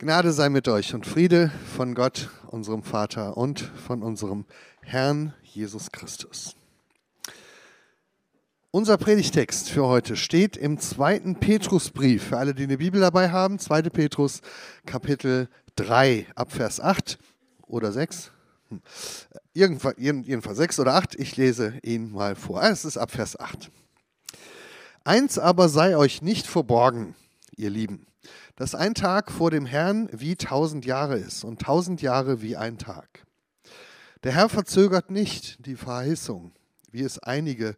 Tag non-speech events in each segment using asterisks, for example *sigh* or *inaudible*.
Gnade sei mit euch und Friede von Gott, unserem Vater und von unserem Herrn Jesus Christus. Unser Predigtext für heute steht im zweiten Petrusbrief. Für alle, die eine Bibel dabei haben, 2. Petrus Kapitel 3 ab Vers 8 oder 6. Hm. jedenfalls 6 oder 8. Ich lese ihn mal vor. Es ist ab Vers 8. Eins aber sei euch nicht verborgen, ihr Lieben dass ein Tag vor dem Herrn wie tausend Jahre ist und tausend Jahre wie ein Tag. Der Herr verzögert nicht die Verheißung, wie es einige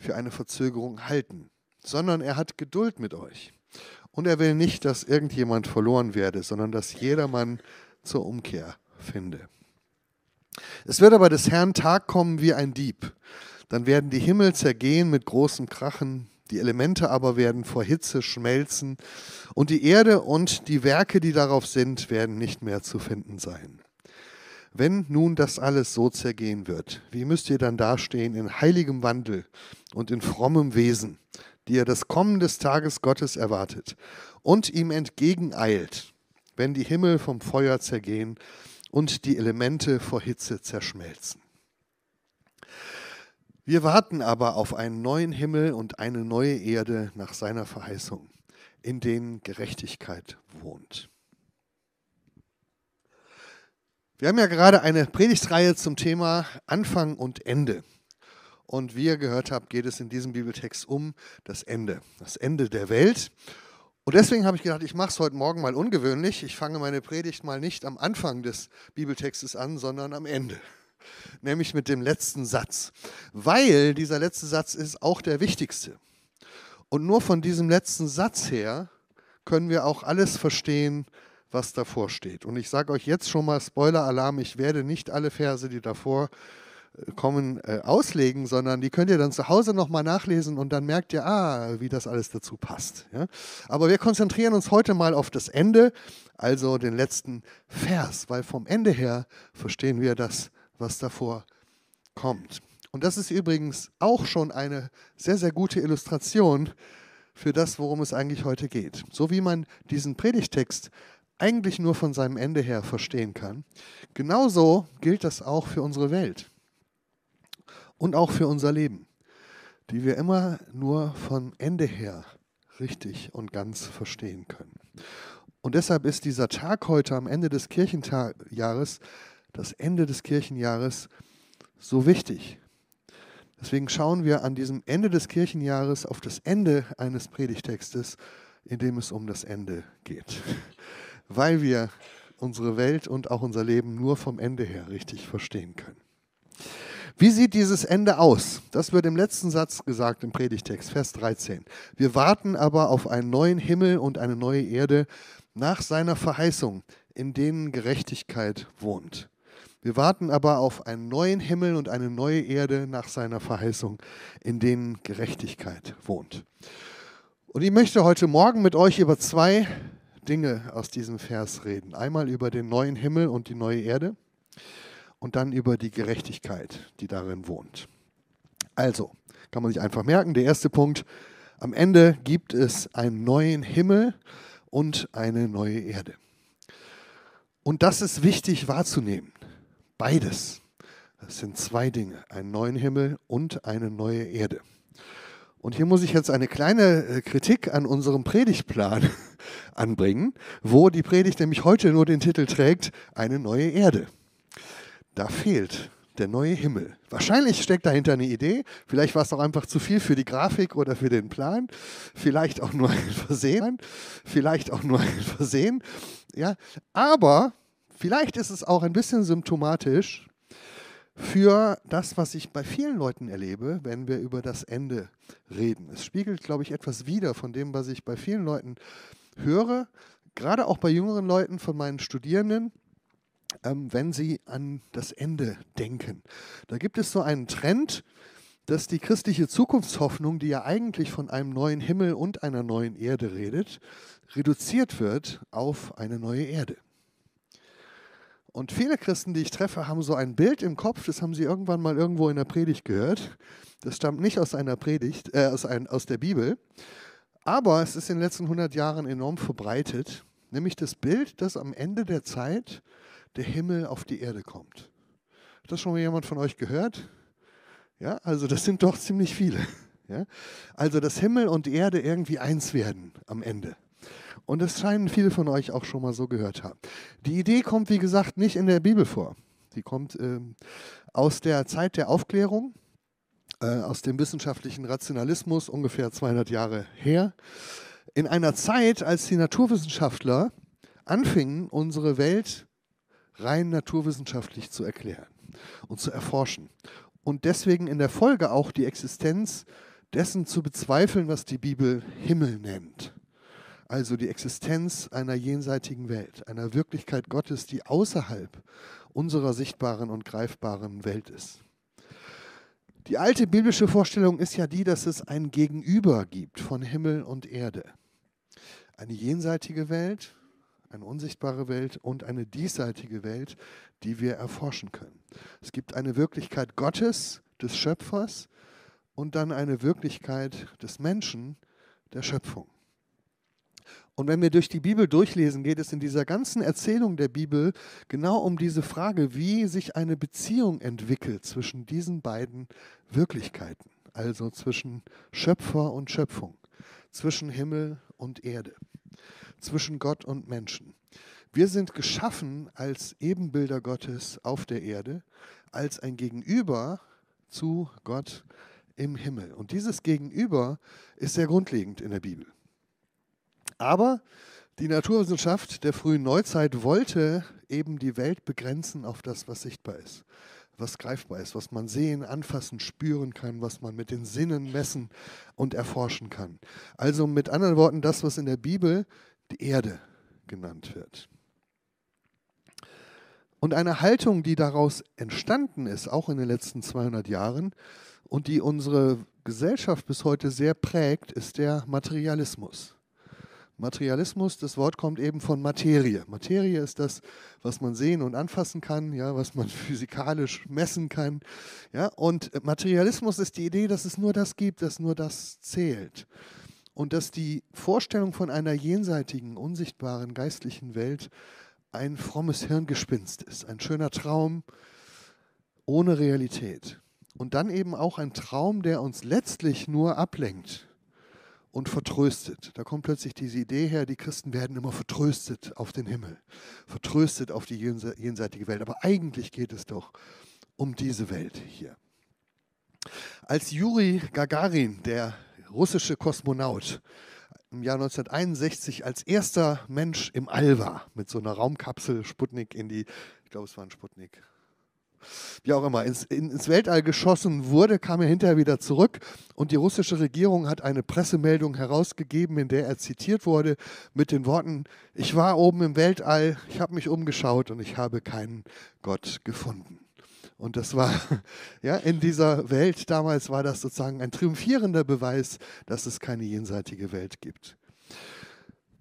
für eine Verzögerung halten, sondern er hat Geduld mit euch. Und er will nicht, dass irgendjemand verloren werde, sondern dass jedermann zur Umkehr finde. Es wird aber des Herrn Tag kommen wie ein Dieb. Dann werden die Himmel zergehen mit großem Krachen, die Elemente aber werden vor Hitze schmelzen und die Erde und die Werke, die darauf sind, werden nicht mehr zu finden sein. Wenn nun das alles so zergehen wird, wie müsst ihr dann dastehen in heiligem Wandel und in frommem Wesen, die ihr das Kommen des Tages Gottes erwartet und ihm entgegeneilt, wenn die Himmel vom Feuer zergehen und die Elemente vor Hitze zerschmelzen? Wir warten aber auf einen neuen Himmel und eine neue Erde nach seiner Verheißung, in denen Gerechtigkeit wohnt. Wir haben ja gerade eine Predigtreihe zum Thema Anfang und Ende. Und wie ihr gehört habt, geht es in diesem Bibeltext um das Ende, das Ende der Welt. Und deswegen habe ich gedacht, ich mache es heute Morgen mal ungewöhnlich. Ich fange meine Predigt mal nicht am Anfang des Bibeltextes an, sondern am Ende nämlich mit dem letzten Satz, weil dieser letzte Satz ist auch der wichtigste. Und nur von diesem letzten Satz her können wir auch alles verstehen, was davor steht. Und ich sage euch jetzt schon mal Spoiler-Alarm, ich werde nicht alle Verse, die davor äh, kommen, äh, auslegen, sondern die könnt ihr dann zu Hause nochmal nachlesen und dann merkt ihr, ah, wie das alles dazu passt. Ja? Aber wir konzentrieren uns heute mal auf das Ende, also den letzten Vers, weil vom Ende her verstehen wir das was davor kommt. Und das ist übrigens auch schon eine sehr, sehr gute Illustration für das, worum es eigentlich heute geht. So wie man diesen Predigtext eigentlich nur von seinem Ende her verstehen kann, genauso gilt das auch für unsere Welt und auch für unser Leben, die wir immer nur von Ende her richtig und ganz verstehen können. Und deshalb ist dieser Tag heute am Ende des Kirchenjahres das Ende des Kirchenjahres so wichtig. Deswegen schauen wir an diesem Ende des Kirchenjahres auf das Ende eines Predigtextes, in dem es um das Ende geht. *laughs* Weil wir unsere Welt und auch unser Leben nur vom Ende her richtig verstehen können. Wie sieht dieses Ende aus? Das wird im letzten Satz gesagt im Predigtext, Vers 13. Wir warten aber auf einen neuen Himmel und eine neue Erde nach seiner Verheißung, in denen Gerechtigkeit wohnt. Wir warten aber auf einen neuen Himmel und eine neue Erde nach seiner Verheißung, in denen Gerechtigkeit wohnt. Und ich möchte heute Morgen mit euch über zwei Dinge aus diesem Vers reden. Einmal über den neuen Himmel und die neue Erde und dann über die Gerechtigkeit, die darin wohnt. Also, kann man sich einfach merken, der erste Punkt, am Ende gibt es einen neuen Himmel und eine neue Erde. Und das ist wichtig wahrzunehmen. Beides. Das sind zwei Dinge, einen neuen Himmel und eine neue Erde. Und hier muss ich jetzt eine kleine äh, Kritik an unserem Predigtplan *laughs* anbringen, wo die Predigt nämlich heute nur den Titel trägt, eine neue Erde. Da fehlt der neue Himmel. Wahrscheinlich steckt dahinter eine Idee, vielleicht war es auch einfach zu viel für die Grafik oder für den Plan, vielleicht auch nur ein Versehen, vielleicht auch nur ein Versehen. Ja, aber Vielleicht ist es auch ein bisschen symptomatisch für das, was ich bei vielen Leuten erlebe, wenn wir über das Ende reden. Es spiegelt, glaube ich, etwas wider von dem, was ich bei vielen Leuten höre, gerade auch bei jüngeren Leuten von meinen Studierenden, ähm, wenn sie an das Ende denken. Da gibt es so einen Trend, dass die christliche Zukunftshoffnung, die ja eigentlich von einem neuen Himmel und einer neuen Erde redet, reduziert wird auf eine neue Erde. Und viele Christen, die ich treffe, haben so ein Bild im Kopf, das haben sie irgendwann mal irgendwo in der Predigt gehört. Das stammt nicht aus einer Predigt, äh, aus, ein, aus der Bibel, aber es ist in den letzten 100 Jahren enorm verbreitet, nämlich das Bild, dass am Ende der Zeit der Himmel auf die Erde kommt. Hat das schon mal jemand von euch gehört? Ja, also das sind doch ziemlich viele. *laughs* Ja? Also dass Himmel und Erde irgendwie eins werden am Ende. Und das scheinen viele von euch auch schon mal so gehört haben. Die Idee kommt, wie gesagt, nicht in der Bibel vor. Sie kommt ähm, aus der Zeit der Aufklärung, äh, aus dem wissenschaftlichen Rationalismus, ungefähr 200 Jahre her. In einer Zeit, als die Naturwissenschaftler anfingen, unsere Welt rein naturwissenschaftlich zu erklären und zu erforschen. Und deswegen in der Folge auch die Existenz dessen zu bezweifeln, was die Bibel Himmel nennt. Also die Existenz einer jenseitigen Welt, einer Wirklichkeit Gottes, die außerhalb unserer sichtbaren und greifbaren Welt ist. Die alte biblische Vorstellung ist ja die, dass es ein Gegenüber gibt von Himmel und Erde. Eine jenseitige Welt, eine unsichtbare Welt und eine diesseitige Welt, die wir erforschen können. Es gibt eine Wirklichkeit Gottes, des Schöpfers, und dann eine Wirklichkeit des Menschen, der Schöpfung. Und wenn wir durch die Bibel durchlesen, geht es in dieser ganzen Erzählung der Bibel genau um diese Frage, wie sich eine Beziehung entwickelt zwischen diesen beiden Wirklichkeiten, also zwischen Schöpfer und Schöpfung, zwischen Himmel und Erde, zwischen Gott und Menschen. Wir sind geschaffen als Ebenbilder Gottes auf der Erde, als ein Gegenüber zu Gott im Himmel. Und dieses Gegenüber ist sehr grundlegend in der Bibel. Aber die Naturwissenschaft der frühen Neuzeit wollte eben die Welt begrenzen auf das, was sichtbar ist, was greifbar ist, was man sehen, anfassen, spüren kann, was man mit den Sinnen messen und erforschen kann. Also mit anderen Worten das, was in der Bibel die Erde genannt wird. Und eine Haltung, die daraus entstanden ist, auch in den letzten 200 Jahren, und die unsere Gesellschaft bis heute sehr prägt, ist der Materialismus. Materialismus, das Wort kommt eben von Materie. Materie ist das, was man sehen und anfassen kann, ja, was man *laughs* physikalisch messen kann. Ja, und Materialismus ist die Idee, dass es nur das gibt, dass nur das zählt. Und dass die Vorstellung von einer jenseitigen, unsichtbaren, geistlichen Welt ein frommes Hirngespinst ist, ein schöner Traum ohne Realität. Und dann eben auch ein Traum, der uns letztlich nur ablenkt und vertröstet. Da kommt plötzlich diese Idee her, die Christen werden immer vertröstet auf den Himmel, vertröstet auf die jenseitige Welt. Aber eigentlich geht es doch um diese Welt hier. Als Juri Gagarin, der russische Kosmonaut, im Jahr 1961 als erster Mensch im All war, mit so einer Raumkapsel Sputnik in die, ich glaube es war ein Sputnik, wie auch immer, ins, ins, Weltall geschossen wurde, kam er hinterher wieder zurück und die russische Regierung hat eine Pressemeldung herausgegeben, in der er zitiert wurde mit den Worten, ich war oben im Weltall, ich habe mich umgeschaut und ich habe keinen Gott gefunden. Und das war, *laughs* ja, in dieser Welt damals war das sozusagen ein triumphierender Beweis, dass es keine jenseitige Welt gibt.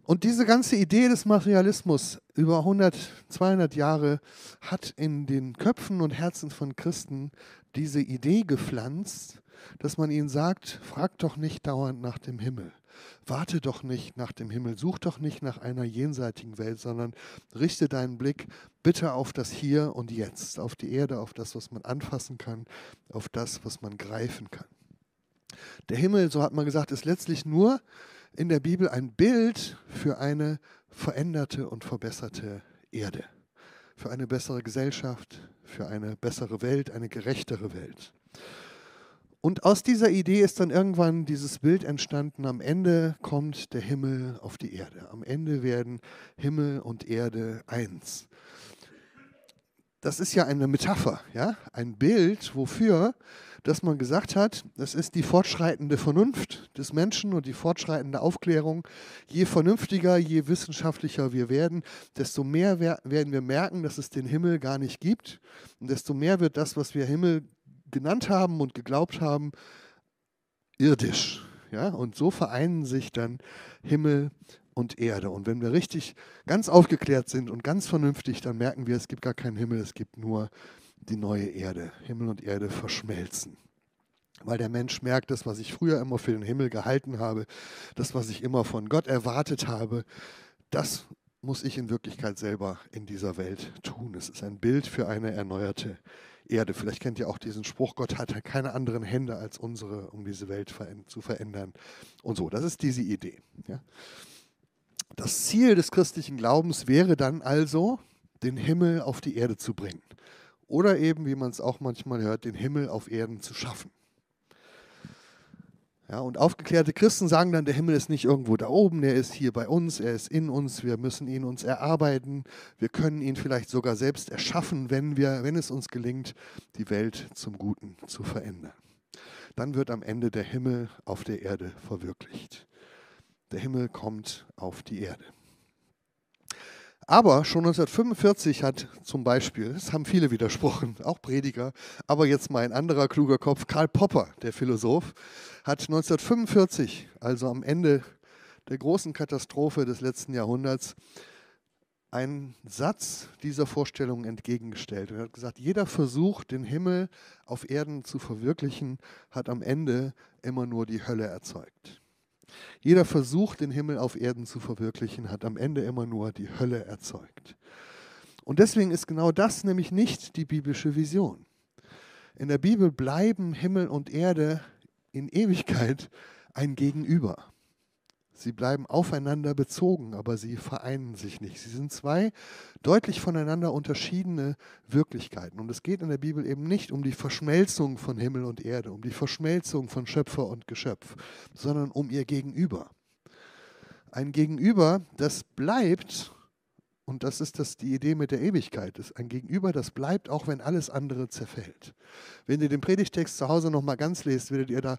Und diese ganze Idee des Materialismus über 100, 200 Jahre hat in den Köpfen und Herzen von Christen diese Idee gepflanzt, dass man ihnen sagt, frag doch nicht dauernd nach dem Himmel. Warte doch nicht nach dem Himmel, such doch nicht nach einer jenseitigen Welt, sondern richte deinen Blick bitte auf das Hier und Jetzt, auf die Erde, auf das, was man anfassen kann, auf das, was man greifen kann. Der Himmel, so hat man gesagt, ist letztlich nur in der Bibel ein Bild für eine veränderte und verbesserte Erde, für eine bessere Gesellschaft, für eine bessere Welt, eine gerechtere Welt. Und aus dieser Idee ist dann irgendwann dieses Bild entstanden, am Ende kommt der Himmel auf die Erde. Am Ende werden Himmel und Erde eins. Das ist ja eine Metapher, ja? ein Bild, wofür dass man gesagt hat, es ist die fortschreitende Vernunft des Menschen und die fortschreitende Aufklärung. Je vernünftiger, je wissenschaftlicher wir werden, desto mehr werden wir merken, dass es den Himmel gar nicht gibt. Und desto mehr wird das, was wir Himmel genannt haben und geglaubt haben, irdisch. Ja? Und so vereinen sich dann Himmel und Erde. Und wenn wir richtig ganz aufgeklärt sind und ganz vernünftig, dann merken wir, es gibt gar keinen Himmel, es gibt nur die neue Erde. Himmel und Erde verschmelzen. Weil der Mensch merkt, das, was ich früher immer für den Himmel gehalten habe, das, was ich immer von Gott erwartet habe, das muss ich in Wirklichkeit selber in dieser Welt tun. Es ist ein Bild für eine erneuerte Erde. Vielleicht kennt ihr auch diesen Spruch, Gott hat keine anderen Hände als unsere, um diese Welt zu verändern. Und so, das ist diese Idee. Das Ziel des christlichen Glaubens wäre dann also, den Himmel auf die Erde zu bringen. Oder eben, wie man es auch manchmal hört, den Himmel auf Erden zu schaffen. Ja, und aufgeklärte Christen sagen dann, der Himmel ist nicht irgendwo da oben, er ist hier bei uns, er ist in uns, wir müssen ihn uns erarbeiten, wir können ihn vielleicht sogar selbst erschaffen, wenn, wir, wenn es uns gelingt, die Welt zum Guten zu verändern. Dann wird am Ende der Himmel auf der Erde verwirklicht. Der Himmel kommt auf die Erde. Aber schon 1945 hat zum Beispiel, das haben viele widersprochen, *laughs* auch Prediger, aber jetzt mal ein anderer kluger Kopf, Karl Popper, der Philosoph, hat 1945, also am Ende der großen Katastrophe des letzten Jahrhunderts, einen Satz dieser Vorstellung entgegengestellt. Er hat gesagt, jeder Versuch, den Himmel auf Erden zu verwirklichen, hat am Ende immer nur die Hölle erzeugt. Jeder Versuch, den Himmel auf Erden zu verwirklichen, hat am Ende immer nur die Hölle erzeugt. Und deswegen ist genau das nämlich nicht die biblische Vision. In der Bibel bleiben Himmel und Erde in Ewigkeit ein Gegenüber. Sie bleiben aufeinander bezogen, aber sie vereinen sich nicht. Sie sind zwei deutlich voneinander unterschiedene Wirklichkeiten. Und es geht in der Bibel eben nicht um die Verschmelzung von Himmel und Erde, um die Verschmelzung von Schöpfer und Geschöpf, sondern um ihr Gegenüber. Ein Gegenüber, das bleibt und das ist das, die Idee mit der Ewigkeit. Das ist ein Gegenüber, das bleibt, auch wenn alles andere zerfällt. Wenn ihr den Predigtext zu Hause nochmal ganz lest, werdet ihr da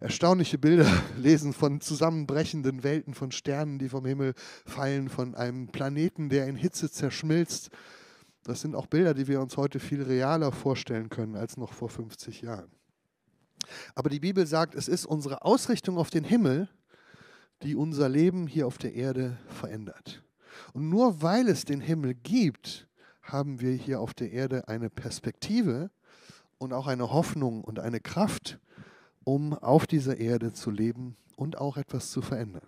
erstaunliche Bilder *laughs* lesen von zusammenbrechenden Welten, von Sternen, die vom Himmel fallen, von einem Planeten, der in Hitze zerschmilzt. Das sind auch Bilder, die wir uns heute viel realer vorstellen können als noch vor 50 Jahren. Aber die Bibel sagt, es ist unsere Ausrichtung auf den Himmel, die unser Leben hier auf der Erde verändert. Und nur weil es den Himmel gibt, haben wir hier auf der Erde eine Perspektive und auch eine Hoffnung und eine Kraft, um auf dieser Erde zu leben und auch etwas zu verändern.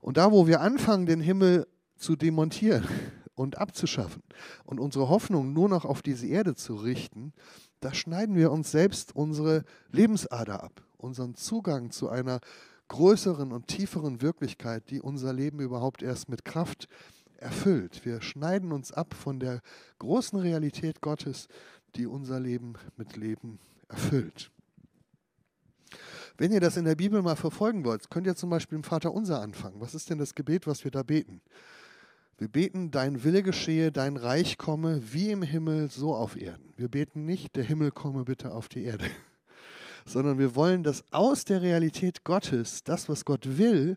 Und da, wo wir anfangen, den Himmel zu demontieren *laughs* und abzuschaffen und unsere Hoffnung nur noch auf diese Erde zu richten, da schneiden wir uns selbst unsere Lebensader ab, unseren Zugang zu einer größeren und tieferen Wirklichkeit, die unser Leben überhaupt erst mit Kraft erfüllt. Wir schneiden uns ab von der großen Realität Gottes, die unser Leben mit Leben erfüllt. Wenn ihr das in der Bibel mal verfolgen wollt, könnt ihr zum Beispiel im Vater Unser anfangen. Was ist denn das Gebet, was wir da beten? Wir beten, dein Wille geschehe, dein Reich komme, wie im Himmel, so auf Erden. Wir beten nicht, der Himmel komme bitte auf die Erde sondern wir wollen, dass aus der Realität Gottes das, was Gott will,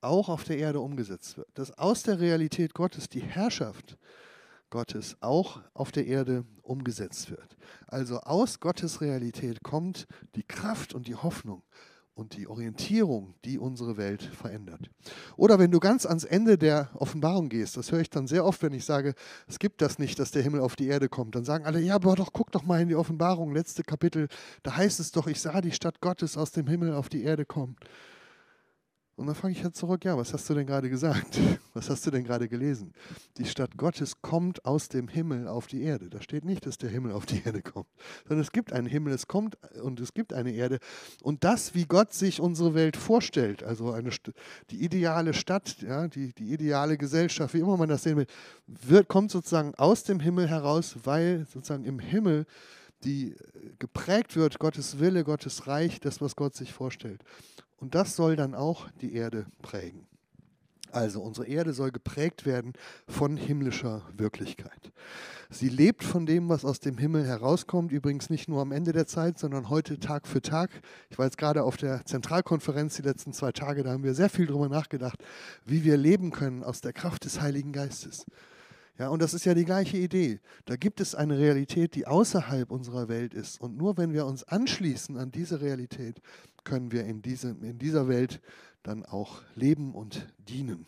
auch auf der Erde umgesetzt wird. Dass aus der Realität Gottes die Herrschaft Gottes auch auf der Erde umgesetzt wird. Also aus Gottes Realität kommt die Kraft und die Hoffnung und die Orientierung, die unsere Welt verändert. Oder wenn du ganz ans Ende der Offenbarung gehst, das höre ich dann sehr oft, wenn ich sage, es gibt das nicht, dass der Himmel auf die Erde kommt, dann sagen alle, ja, aber doch, guck doch mal in die Offenbarung, letzte Kapitel, da heißt es doch, ich sah die Stadt Gottes aus dem Himmel auf die Erde kommen. Und dann frage ich halt zurück, ja, was hast du denn gerade gesagt? *laughs* Was hast du denn gerade gelesen? Die Stadt Gottes kommt aus dem Himmel auf die Erde. Da steht nicht, dass der Himmel auf die Erde kommt, sondern es gibt einen Himmel, es kommt und es gibt eine Erde. Und das, wie Gott sich unsere Welt vorstellt, also eine, die ideale Stadt, ja, die, die ideale Gesellschaft, wie immer man das sehen will, wird, kommt sozusagen aus dem Himmel heraus, weil sozusagen im Himmel die geprägt wird, Gottes Wille, Gottes Reich, das, was Gott sich vorstellt. Und das soll dann auch die Erde prägen. Also unsere Erde soll geprägt werden von himmlischer Wirklichkeit. Sie lebt von dem, was aus dem Himmel herauskommt, übrigens nicht nur am Ende der Zeit, sondern heute Tag für Tag. Ich war jetzt gerade auf der Zentralkonferenz die letzten zwei Tage, da haben wir sehr viel darüber nachgedacht, wie wir leben können aus der Kraft des Heiligen Geistes. Ja, und das ist ja die gleiche Idee. Da gibt es eine Realität, die außerhalb unserer Welt ist. Und nur wenn wir uns anschließen an diese Realität, können wir in, diese, in dieser Welt dann auch leben und dienen.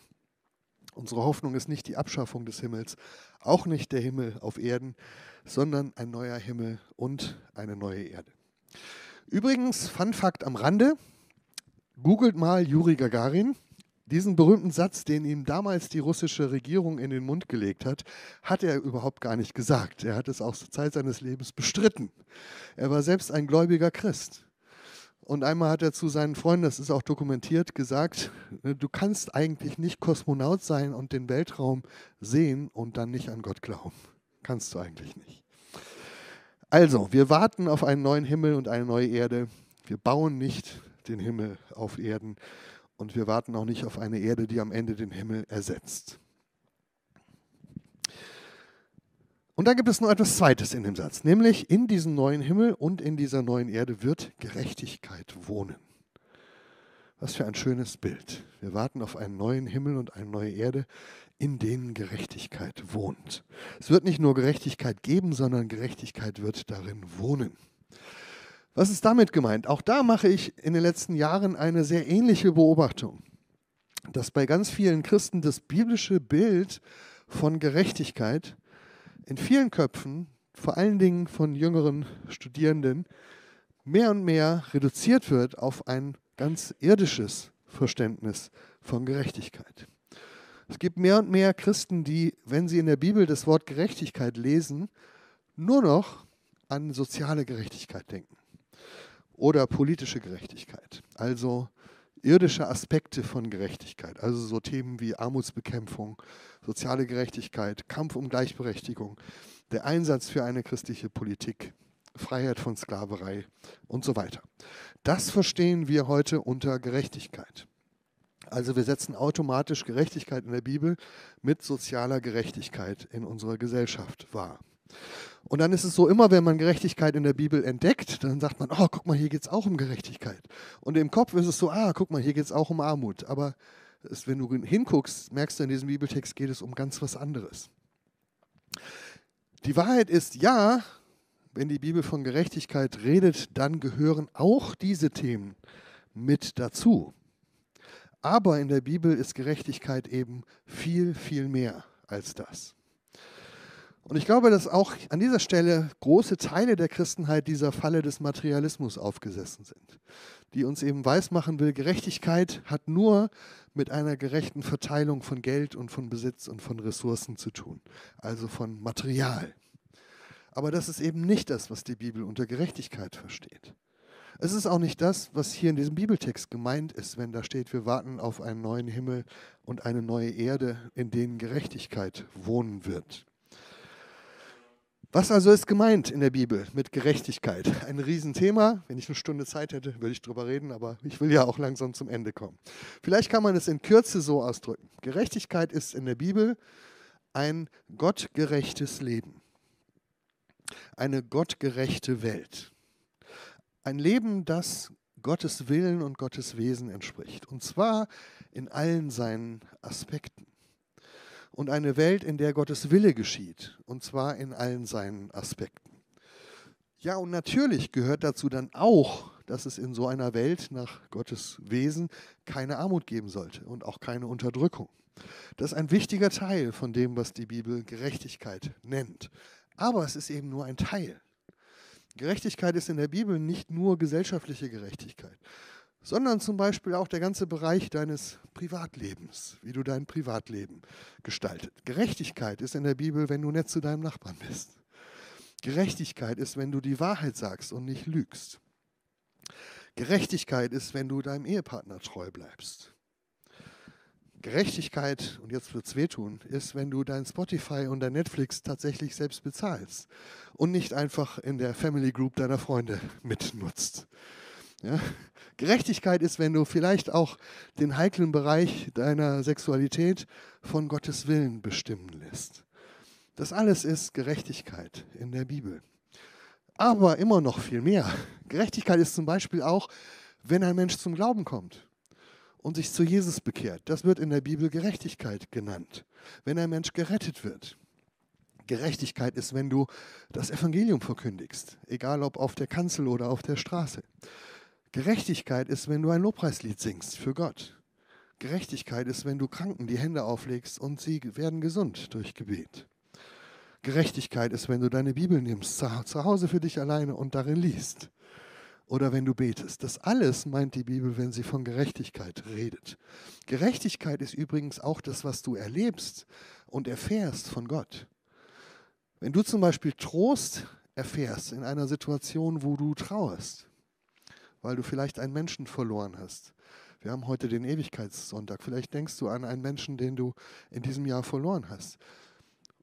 Unsere Hoffnung ist nicht die Abschaffung des Himmels, auch nicht der Himmel auf Erden, sondern ein neuer Himmel und eine neue Erde. Übrigens, Fun Fact am Rande, googelt mal Juri Gagarin, Diesen berühmten Satz, den ihm damals die russische Regierung in den Mund gelegt hat, hat er überhaupt gar nicht gesagt. Er hat es auch zur Zeit seines Lebens bestritten. Er war selbst ein gläubiger Christ. Und einmal hat er zu seinen Freunden, das ist auch dokumentiert, gesagt, du kannst eigentlich nicht Kosmonaut sein und den Weltraum sehen und dann nicht an Gott glauben. Kannst du eigentlich nicht. Also, wir warten auf einen neuen Himmel und eine neue Erde. Wir bauen nicht den Himmel auf Erden und wir warten auch nicht auf eine Erde, die am Ende den Himmel ersetzt. Und dann gibt es noch etwas Zweites in dem Satz, nämlich in diesem neuen Himmel und in dieser neuen Erde wird Gerechtigkeit wohnen. Was für ein schönes Bild. Wir warten auf einen neuen Himmel und eine neue Erde, in denen Gerechtigkeit wohnt. Es wird nicht nur Gerechtigkeit geben, sondern Gerechtigkeit wird darin wohnen. Was ist damit gemeint? Auch da mache ich in den letzten Jahren eine sehr ähnliche Beobachtung, dass bei ganz vielen Christen das biblische Bild von Gerechtigkeit in vielen Köpfen, vor allen Dingen von jüngeren Studierenden, mehr und mehr reduziert wird auf ein ganz irdisches Verständnis von Gerechtigkeit. Es gibt mehr und mehr Christen, die, wenn sie in der Bibel das Wort Gerechtigkeit lesen, nur noch an soziale Gerechtigkeit denken oder politische Gerechtigkeit, also irdische Aspekte von Gerechtigkeit, also so Themen wie Armutsbekämpfung, soziale Gerechtigkeit, Kampf um Gleichberechtigung, der Einsatz für eine christliche Politik, Freiheit von Sklaverei und so weiter. Das verstehen wir heute unter Gerechtigkeit. Also wir setzen automatisch Gerechtigkeit in der Bibel mit sozialer Gerechtigkeit in unserer Gesellschaft wahr. Und dann ist es so, immer wenn man Gerechtigkeit in der Bibel entdeckt, dann sagt man, oh, guck mal, hier geht es auch um Gerechtigkeit. Und im Kopf ist es so, ah, guck mal, hier geht es auch um Armut. Aber es, wenn du hinguckst, merkst du, in diesem Bibeltext geht es um ganz was anderes. Die Wahrheit ist, ja, wenn die Bibel von Gerechtigkeit redet, dann gehören auch diese Themen mit dazu. Aber in der Bibel ist Gerechtigkeit eben viel, viel mehr als das. Und ich glaube, dass auch an dieser Stelle große Teile der Christenheit dieser Falle des Materialismus aufgesessen sind, die uns eben weismachen will, Gerechtigkeit hat nur mit einer gerechten Verteilung von Geld und von Besitz und von Ressourcen zu tun, also von Material. Aber das ist eben nicht das, was die Bibel unter Gerechtigkeit versteht. Es ist auch nicht das, was hier in diesem Bibeltext gemeint ist, wenn da steht, wir warten auf einen neuen Himmel und eine neue Erde, in denen Gerechtigkeit wohnen wird. Was also ist gemeint in der Bibel mit Gerechtigkeit? Ein Riesenthema. Wenn ich eine Stunde Zeit hätte, würde ich darüber reden, aber ich will ja auch langsam zum Ende kommen. Vielleicht kann man es in Kürze so ausdrücken. Gerechtigkeit ist in der Bibel ein gottgerechtes Leben, eine gottgerechte Welt. Ein Leben, das Gottes Willen und Gottes Wesen entspricht. Und zwar in allen seinen Aspekten. Und eine Welt, in der Gottes Wille geschieht. Und zwar in allen seinen Aspekten. Ja, und natürlich gehört dazu dann auch, dass es in so einer Welt nach Gottes Wesen keine Armut geben sollte und auch keine Unterdrückung. Das ist ein wichtiger Teil von dem, was die Bibel Gerechtigkeit nennt. Aber es ist eben nur ein Teil. Gerechtigkeit ist in der Bibel nicht nur gesellschaftliche Gerechtigkeit, sondern zum Beispiel auch der ganze Bereich deines Privatlebens, wie du dein Privatleben gestaltet. Gerechtigkeit ist in der Bibel, wenn du nett zu deinem Nachbarn bist. Gerechtigkeit ist, wenn du die Wahrheit sagst und nicht lügst. Gerechtigkeit ist, wenn du deinem Ehepartner treu bleibst. Gerechtigkeit, und jetzt wird es wehtun, ist, wenn du dein Spotify und dein Netflix tatsächlich selbst bezahlst und nicht einfach in der Family Group deiner Freunde mitnutzt. Ja? Gerechtigkeit ist, wenn du vielleicht auch den heiklen Bereich deiner Sexualität von Gottes Willen bestimmen lässt. Das alles ist Gerechtigkeit in der Bibel. Aber immer noch viel mehr. Gerechtigkeit ist zum Beispiel auch, wenn ein Mensch zum Glauben kommt und sich zu Jesus bekehrt. Das wird in der Bibel Gerechtigkeit genannt. Wenn ein Mensch gerettet wird. Gerechtigkeit ist, wenn du das Evangelium verkündigst, egal ob auf der Kanzel oder auf der Straße. Gerechtigkeit ist, wenn du ein Lobpreislied singst für Gott. Gerechtigkeit ist, wenn du Kranken die Hände auflegst und sie werden gesund durch Gebet. Gerechtigkeit ist, wenn du deine Bibel nimmst, zu Hause für dich alleine und darin liest. oder wenn du betest. Das alles meint die Bibel, wenn sie von Gerechtigkeit redet. Gerechtigkeit ist übrigens auch das, was du erlebst und erfährst von Gott. Wenn du zum Beispiel Trost erfährst in einer Situation, wo du trauerst, weil du vielleicht einen Menschen verloren hast. Wir haben heute den Ewigkeitssonntag. Vielleicht denkst du an einen Menschen, den du in diesem Jahr verloren hast.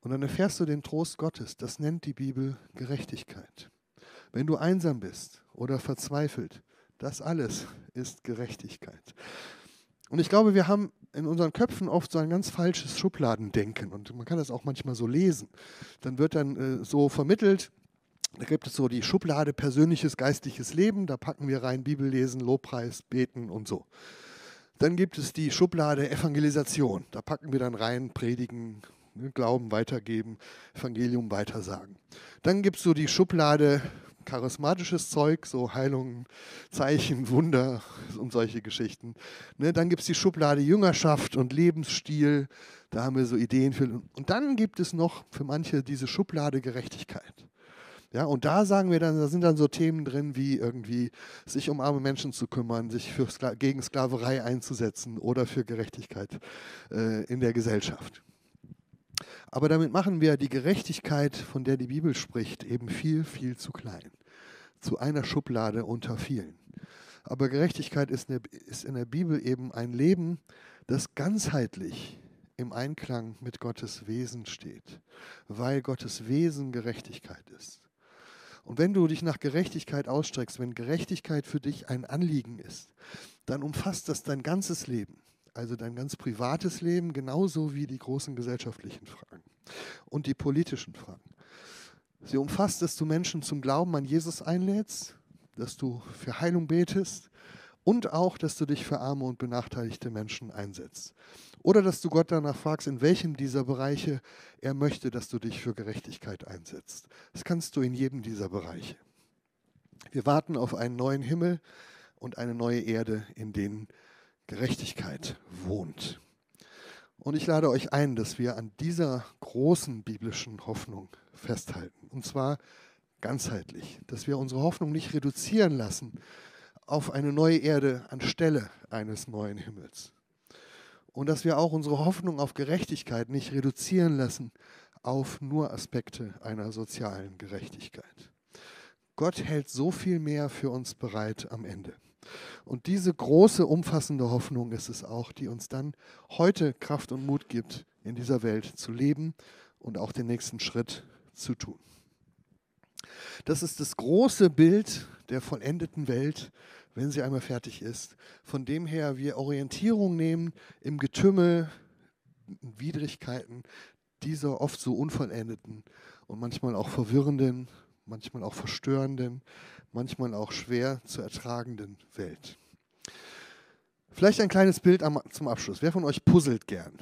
Und dann erfährst du den Trost Gottes. Das nennt die Bibel Gerechtigkeit. Wenn du einsam bist oder verzweifelt, das alles ist Gerechtigkeit. Und ich glaube, wir haben in unseren Köpfen oft so ein ganz falsches Schubladendenken und man kann das auch manchmal so lesen. Dann wird dann äh, so vermittelt, da gibt es so die Schublade persönliches geistliches Leben, da packen wir rein Bibellesen, Lobpreis, Beten und so. Dann gibt es die Schublade Evangelisation, da packen wir dann rein Predigen, ne, Glauben weitergeben, Evangelium weitersagen. Dann gibt es so die Schublade charismatisches Zeug, so Heilungen, Zeichen, Wunder *laughs* und solche Geschichten. Ne, dann gibt es die Schublade Jüngerschaft und Lebensstil, da haben wir so Ideen für. Und dann gibt es noch für manche diese Schublade Gerechtigkeit. Ja, und da sagen wir dann, da sind dann so Themen drin, wie irgendwie sich um arme Menschen zu kümmern, sich für Skla gegen Sklaverei einzusetzen oder für Gerechtigkeit äh, in der Gesellschaft. Aber damit machen wir die Gerechtigkeit, von der die Bibel spricht, eben viel, viel zu klein. Zu einer Schublade unter vielen. Aber Gerechtigkeit ist in der Bibel eben ein Leben, das ganzheitlich im Einklang mit Gottes Wesen steht, weil Gottes Wesen Gerechtigkeit ist. Und wenn du dich nach Gerechtigkeit ausstreckst, wenn Gerechtigkeit für dich ein Anliegen ist, dann umfasst das dein ganzes Leben also dein ganz privates Leben, genauso wie die großen gesellschaftlichen Fragen und die politischen Fragen. Sie umfasst, dass du Menschen zum Glauben an Jesus einlädst, dass du für Heilung betest und auch, dass du dich für arme und benachteiligte Menschen einsetzt. Oder dass du Gott danach fragst, in welchem dieser Bereiche er möchte, dass du dich für Gerechtigkeit einsetzt. Das kannst du in jedem dieser Bereiche. Wir warten auf einen neuen Himmel und eine neue Erde, in denen Gerechtigkeit wohnt. Und ich lade euch ein, dass wir an dieser großen biblischen Hoffnung festhalten. Und zwar ganzheitlich. Dass wir unsere Hoffnung nicht reduzieren lassen auf eine neue Erde anstelle eines neuen Himmels. Und dass wir auch unsere Hoffnung auf Gerechtigkeit nicht reduzieren lassen auf nur Aspekte einer sozialen Gerechtigkeit. Gott hält so viel mehr für uns bereit am Ende. Und diese große, umfassende Hoffnung ist es auch, die uns dann heute Kraft und Mut gibt, in dieser Welt zu leben und auch den nächsten Schritt zu tun. Das ist das große Bild der vollendeten Welt, wenn sie einmal fertig ist, von dem her wir Orientierung nehmen im Getümmel, Widrigkeiten dieser oft so unvollendeten und manchmal auch verwirrenden, manchmal auch verstörenden, manchmal auch schwer zu ertragenden Welt. Vielleicht ein kleines Bild zum Abschluss. Wer von euch puzzelt gern?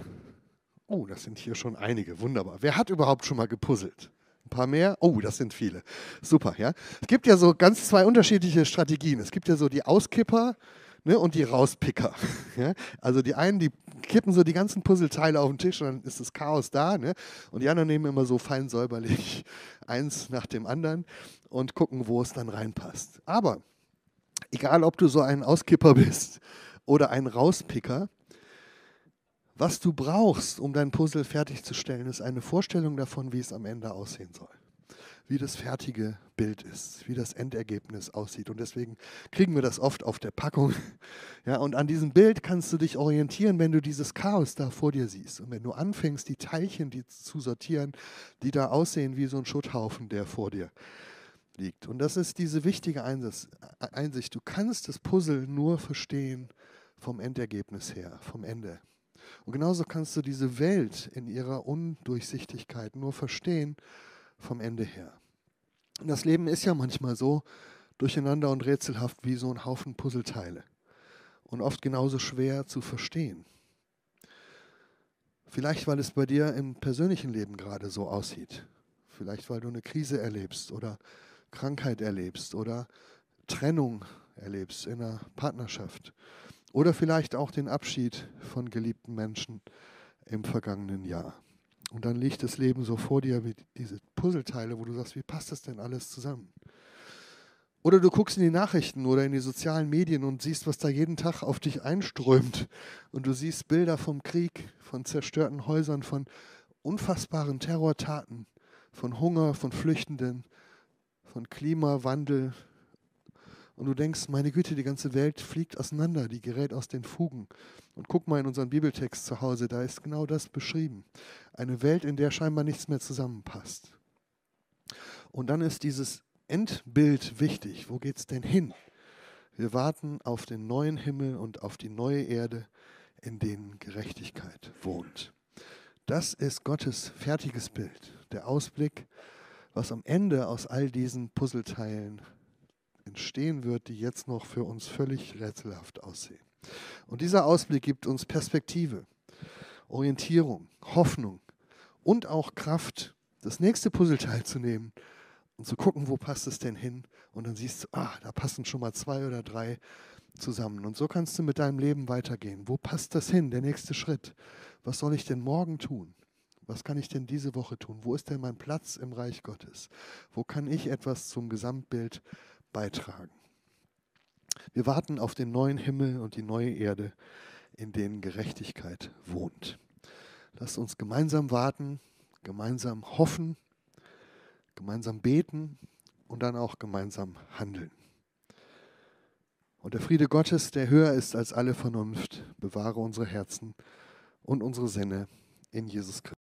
Oh, das sind hier schon einige. Wunderbar. Wer hat überhaupt schon mal gepuzzelt? Ein paar mehr? Oh, das sind viele. Super, ja. Es gibt ja so ganz zwei unterschiedliche Strategien. Es gibt ja so die Auskipper ne, und die Rauspicker. *laughs* Ja? Also die einen, die kippen so die ganzen Puzzleteile auf den Tisch und dann ist das Chaos da. Ne? Und die anderen nehmen immer so fein säuberlich *laughs* eins nach dem anderen und gucken, wo es dann reinpasst. Aber egal, ob du so ein Auskipper bist oder ein Rauspicker, was du brauchst, um dein Puzzle fertigzustellen, ist eine Vorstellung davon, wie es am Ende aussehen soll. Wie das fertige Bild ist, wie das Endergebnis aussieht. Und deswegen kriegen wir das oft auf der Packung. *laughs* Ja, und an diesem Bild kannst du dich orientieren, wenn du dieses Chaos da vor dir siehst. Und wenn du anfängst, die Teilchen die zu sortieren, die da aussehen wie so ein Schutthaufen, der vor dir liegt. Und das ist diese wichtige Einsicht. Du kannst das Puzzle nur verstehen vom Endergebnis her, vom Ende. Und genauso kannst du diese Welt in ihrer Undurchsichtigkeit nur verstehen vom Ende her. Und das Leben ist ja manchmal so durcheinander und rätselhaft wie so ein Haufen Puzzleteile und oft genauso schwer zu verstehen. Vielleicht, weil es bei dir im persönlichen Leben gerade so aussieht. Vielleicht, weil du eine Krise erlebst oder Krankheit erlebst oder Trennung erlebst in einer Partnerschaft oder vielleicht auch den Abschied von geliebten Menschen im vergangenen Jahr. Und dann liegt das Leben so vor dir wie diese Puzzleteile, wo du sagst, wie passt das denn alles zusammen? Oder du guckst in die Nachrichten oder in die sozialen Medien und siehst, was da jeden Tag auf dich einströmt. Und du siehst Bilder vom Krieg, von zerstörten Häusern, von unfassbaren Terrortaten, von Hunger, von Flüchtenden, von Klimawandel. Und du denkst, meine Güte, die ganze Welt fliegt auseinander, die gerät aus den Fugen. Und guck mal in unseren Bibeltext zu Hause, da ist genau das beschrieben. Eine Welt, in der scheinbar nichts mehr zusammenpasst. Und dann ist dieses Endbild wichtig. Wo geht es denn hin? Wir warten auf den neuen Himmel und auf die neue Erde, in denen Gerechtigkeit wohnt. Das ist Gottes fertiges Bild, der Ausblick, was am Ende aus all diesen Puzzleteilen entstehen wird, die jetzt noch für uns völlig rätselhaft aussehen. Und dieser Ausblick gibt uns Perspektive, Orientierung, Hoffnung und auch Kraft, das nächste Puzzleteil zu nehmen und zu gucken, wo passt es denn hin. Und dann siehst du, ah, da passen schon mal zwei oder drei zusammen. Und so kannst du mit deinem Leben weitergehen. Wo passt das hin, der nächste Schritt? Was soll ich denn morgen tun? Was kann ich denn diese Woche tun? Wo ist denn mein Platz im Reich Gottes? Wo kann ich etwas zum Gesamtbild beitragen? Wir warten auf den neuen Himmel und die neue Erde, in denen Gerechtigkeit wohnt. Lasst uns gemeinsam warten, gemeinsam hoffen gemeinsam beten und dann auch gemeinsam handeln. Und der Friede Gottes, der höher ist als alle Vernunft, bewahre unsere Herzen und unsere Sinne in Jesus Christus.